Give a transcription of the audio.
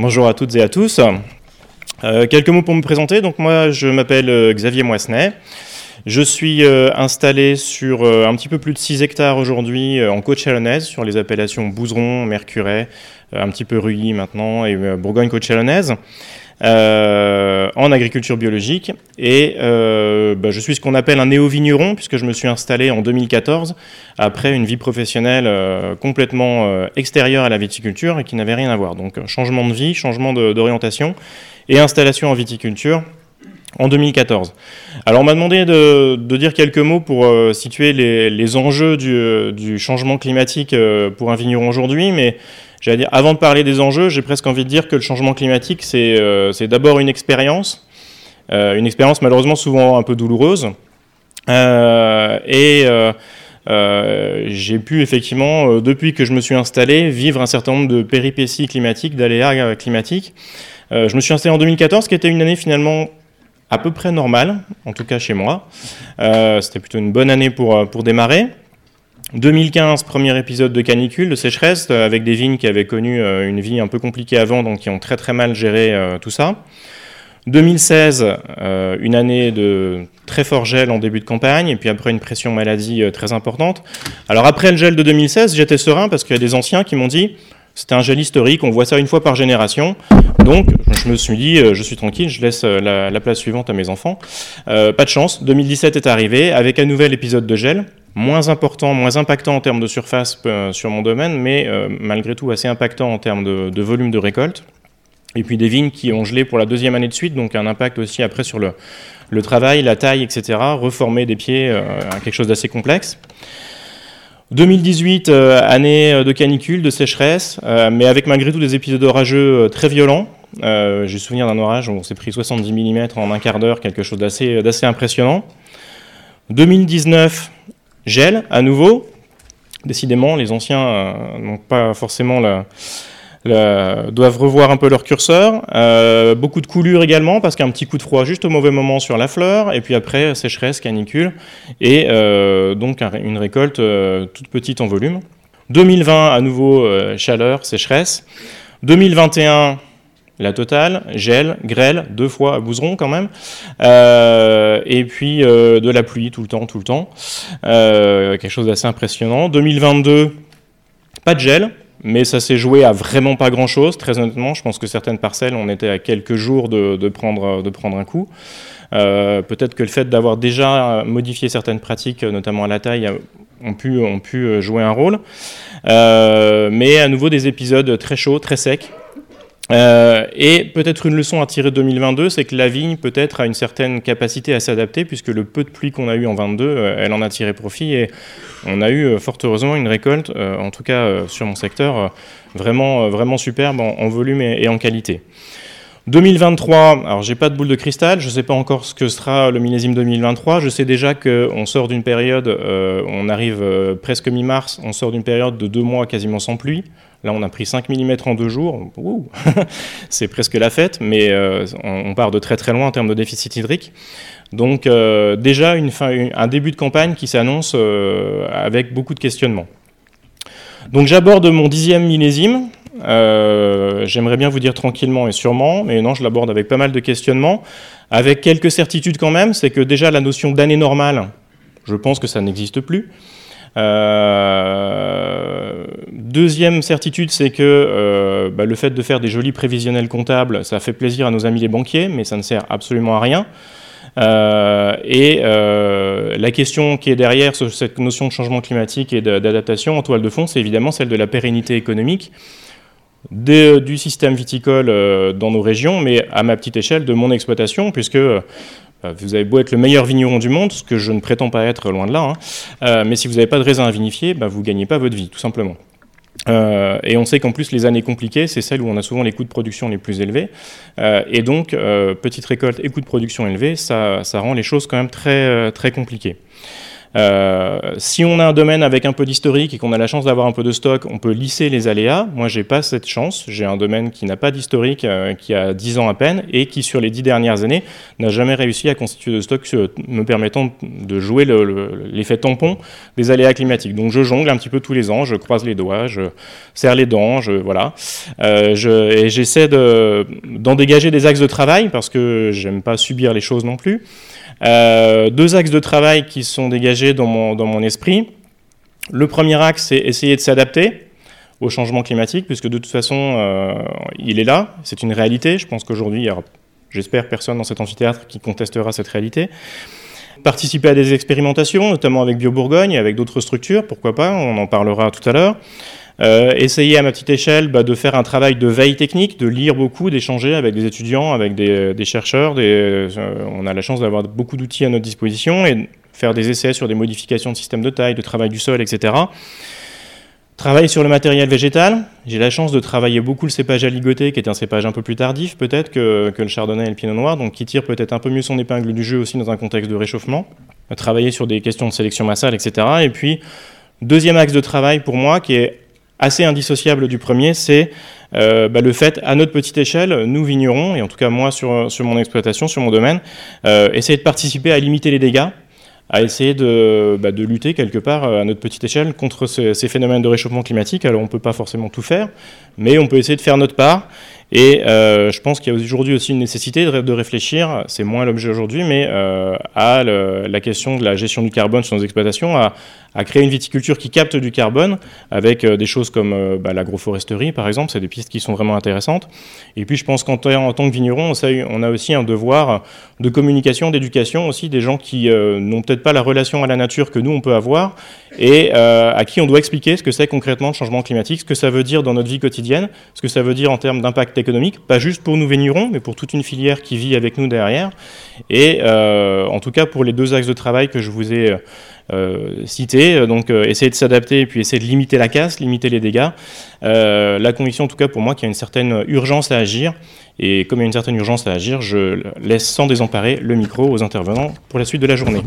Bonjour à toutes et à tous. Euh, quelques mots pour me présenter. Donc moi, je m'appelle euh, Xavier Moissenet. Je suis euh, installé sur un petit peu plus de 6 hectares aujourd'hui en Côte-Chalonnaise, sur les appellations Bouzeron, Mercuret, un petit peu Ruy maintenant et Bourgogne-Côte-Chalonnaise. Euh, en agriculture biologique. Et euh, bah, je suis ce qu'on appelle un néo-vigneron, puisque je me suis installé en 2014, après une vie professionnelle euh, complètement extérieure à la viticulture et qui n'avait rien à voir. Donc changement de vie, changement d'orientation et installation en viticulture en 2014. Alors on m'a demandé de, dire quelques mots pour situer les, enjeux du, du, changement climatique pour un vigneron aujourd'hui, mais dire, avant de parler des enjeux, j'ai presque envie de dire que le changement climatique, c'est euh, d'abord une expérience, euh, une expérience malheureusement souvent un peu douloureuse. Euh, et j'ai pu effectivement, depuis que je me suis installé, vivre un certain nombre de péripéties climatiques, d'aléas climatiques. je me suis installé en 2014, qui était une année finalement à peu près normale, en tout cas chez moi. C'était plutôt une bonne année pour, pour démarrer. 2015, premier épisode de canicule, de sécheresse, euh, avec des vignes qui avaient connu euh, une vie un peu compliquée avant, donc qui ont très très mal géré euh, tout ça. 2016, une année de très fort gel en début de campagne, et puis après une pression maladie très importante. Alors après le gel de 2016, j'étais serein parce qu'il y a des anciens qui m'ont dit c'était un gel historique, on voit ça une fois par génération. Donc, je me suis dit, je suis tranquille, je laisse la, la place suivante à mes enfants. pas de chance, 2017 est arrivé avec un nouvel épisode de gel moins important, moins impactant en termes de surface euh, sur mon domaine, mais euh, malgré tout assez impactant en termes de, volume de récolte. Et puis des vignes qui ont gelé pour la deuxième année de suite, donc un impact aussi après sur le, travail, la taille, etc. Reformer des pieds euh, quelque chose d'assez complexe. 2018, année de canicule, de sécheresse, mais avec malgré tout des épisodes orageux très violents. J'ai souvenir d'un orage où on s'est pris 70 mm en un quart d'heure, quelque chose d'assez impressionnant. 2019, Gel, à nouveau. Décidément, les anciens euh, n'ont pas forcément la, doivent revoir un peu leur curseur. Euh, beaucoup de coulures également, parce qu'un petit coup de froid juste au mauvais moment sur la fleur, et puis après sécheresse, canicule, et euh, donc une récolte toute petite en volume. 2020, à nouveau chaleur, sécheresse. 2021, la totale, gel, grêle, deux fois à Bouzeron quand même, euh, et puis euh, de la pluie tout le temps, tout le temps, euh, quelque chose d'assez impressionnant. 2022, pas de gel, mais ça s'est joué à vraiment pas grand chose, très honnêtement. Je pense que certaines parcelles, on était à quelques jours de, prendre, un coup. Peut-être que le fait d'avoir déjà modifié certaines pratiques, notamment à la taille, ont pu jouer un rôle. mais à nouveau des épisodes très chauds, très secs, euh, et peut-être une leçon à tirer de 2022, c'est que la vigne peut-être a une certaine capacité à s'adapter, puisque le peu de pluie qu'on a eu en 22, euh, elle en a tiré profit, et on a eu euh, fort heureusement une récolte, en tout cas sur mon secteur, vraiment, vraiment superbe en, volume et, en qualité. 2023, alors j'ai pas de boule de cristal, je ne sais pas encore ce que sera le millésime 2023. Je sais déjà qu'on sort d'une période, on arrive presque mi-mars, on sort d'une période de deux mois quasiment sans pluie. Là, on a pris 5 mm en deux jours. c'est presque la fête, mais euh, on, part de très très loin en termes de déficit hydrique. Donc euh, déjà une fin, un début de campagne qui s'annonce euh, avec beaucoup de questionnements. Donc j'aborde mon dixième millésime. J'aimerais bien vous dire tranquillement et sûrement, mais non, je l'aborde avec pas mal de questionnements, avec quelques certitudes quand même. C'est que déjà la notion d'année normale, je pense que ça n'existe plus. Euh, deuxième certitude, c'est que euh, bah, le fait de faire des jolis prévisionnels comptables, ça fait plaisir à nos amis les banquiers, mais ça ne sert absolument à rien. Euh, et la question qui est derrière cette notion de changement climatique et d'adaptation en toile de fond, c'est évidemment celle de la pérennité économique du système viticole dans nos régions, mais à ma petite échelle de mon exploitation, puisque euh, vous avez beau être le meilleur vigneron du monde, ce que je ne prétends pas être loin de là, hein, euh, mais si vous n'avez pas de raisin à vinifier, bah, vous ne gagnez pas votre vie, tout simplement. Euh, et on sait qu'en plus, les années compliquées, c'est celles où on a souvent les coûts de production les plus élevés. et donc, petite récolte et coûts de production élevés, ça, ça, rend les choses quand même très, très compliquées. Euh, si on a un domaine avec un peu d'historique et qu'on a la chance d'avoir un peu de stock, on peut lisser les aléas. Moi, j'ai pas cette chance. J'ai un domaine qui n'a pas d'historique, euh, qui a 10 ans à peine et qui, sur les 10 dernières années, n'a jamais réussi à constituer de stock me permettant de jouer l'effet tampon des aléas climatiques. Donc, je jongle un petit peu tous les ans, je croise les doigts, je serre les dents, je, voilà. Euh, et j'essaie d'en dégager des axes de travail parce que j'aime pas subir les choses non plus. Euh, deux axes de travail qui sont dégagés dans mon, dans mon esprit. Le premier axe, c'est essayer de s'adapter au changement climatique, puisque de toute façon, euh, il est là, c'est une réalité. Je pense qu'aujourd'hui, il y aura, j'espère, personne dans cet amphithéâtre qui contestera cette réalité. Participer à des expérimentations, notamment avec BioBourgogne et avec d'autres structures, pourquoi pas, on en parlera tout à l'heure. Euh, essayer à ma petite échelle bah, de faire un travail de veille technique, de lire beaucoup, d'échanger avec des étudiants, avec des, chercheurs. Euh, on a la chance d'avoir beaucoup d'outils à notre disposition et faire des essais sur des modifications de système de taille, de travail du sol, etc. Travailler sur le matériel végétal. J'ai la chance de travailler beaucoup le cépage aligoté, qui est un cépage un peu plus tardif peut-être que, que, le chardonnay et le pinot noir, donc qui tire peut-être un peu mieux son épingle du jeu aussi dans un contexte de réchauffement. Travailler sur des questions de sélection massale, etc. Et puis, deuxième axe de travail pour moi, qui est assez indissociable du premier, c'est euh, bah, le fait, à notre petite échelle, nous vignerons, et en tout cas moi sur, sur mon exploitation, sur mon domaine, euh, essayer de participer à limiter les dégâts, à essayer de, bah, de lutter quelque part à notre petite échelle contre ces, ces phénomènes de réchauffement climatique. Alors on ne peut pas forcément tout faire, mais on peut essayer de faire notre part. Et euh, je pense qu'il y a aujourd'hui aussi une nécessité de, réfléchir, c'est moins l'objet aujourd'hui, mais euh, à la question de la gestion du carbone sur nos exploitations, à, créer une viticulture qui capte du carbone avec euh, des choses comme bah, l'agroforesterie, par exemple. C'est des pistes qui sont vraiment intéressantes. Et puis, je pense qu'en tant que vigneron, on a aussi un devoir de communication, d'éducation aussi, des gens qui n'ont peut-être pas la relation à la nature que nous, on peut avoir, et à qui on doit expliquer ce que c'est concrètement le changement climatique, ce que ça veut dire dans notre vie quotidienne, ce que ça veut dire en termes d'impact économique, pas juste pour nous vignerons, mais pour toute une filière qui vit avec nous derrière. Et en tout cas, pour les deux axes de travail que je vous ai euh, cité. Donc euh, essayer de s'adapter et puis essayer de limiter la casse, limiter les dégâts. Euh, la conviction en tout cas pour moi qu'il y a une certaine urgence à agir. Et comme il y a une certaine urgence à agir, je laisse sans désemparer le micro aux intervenants pour la suite de la journée.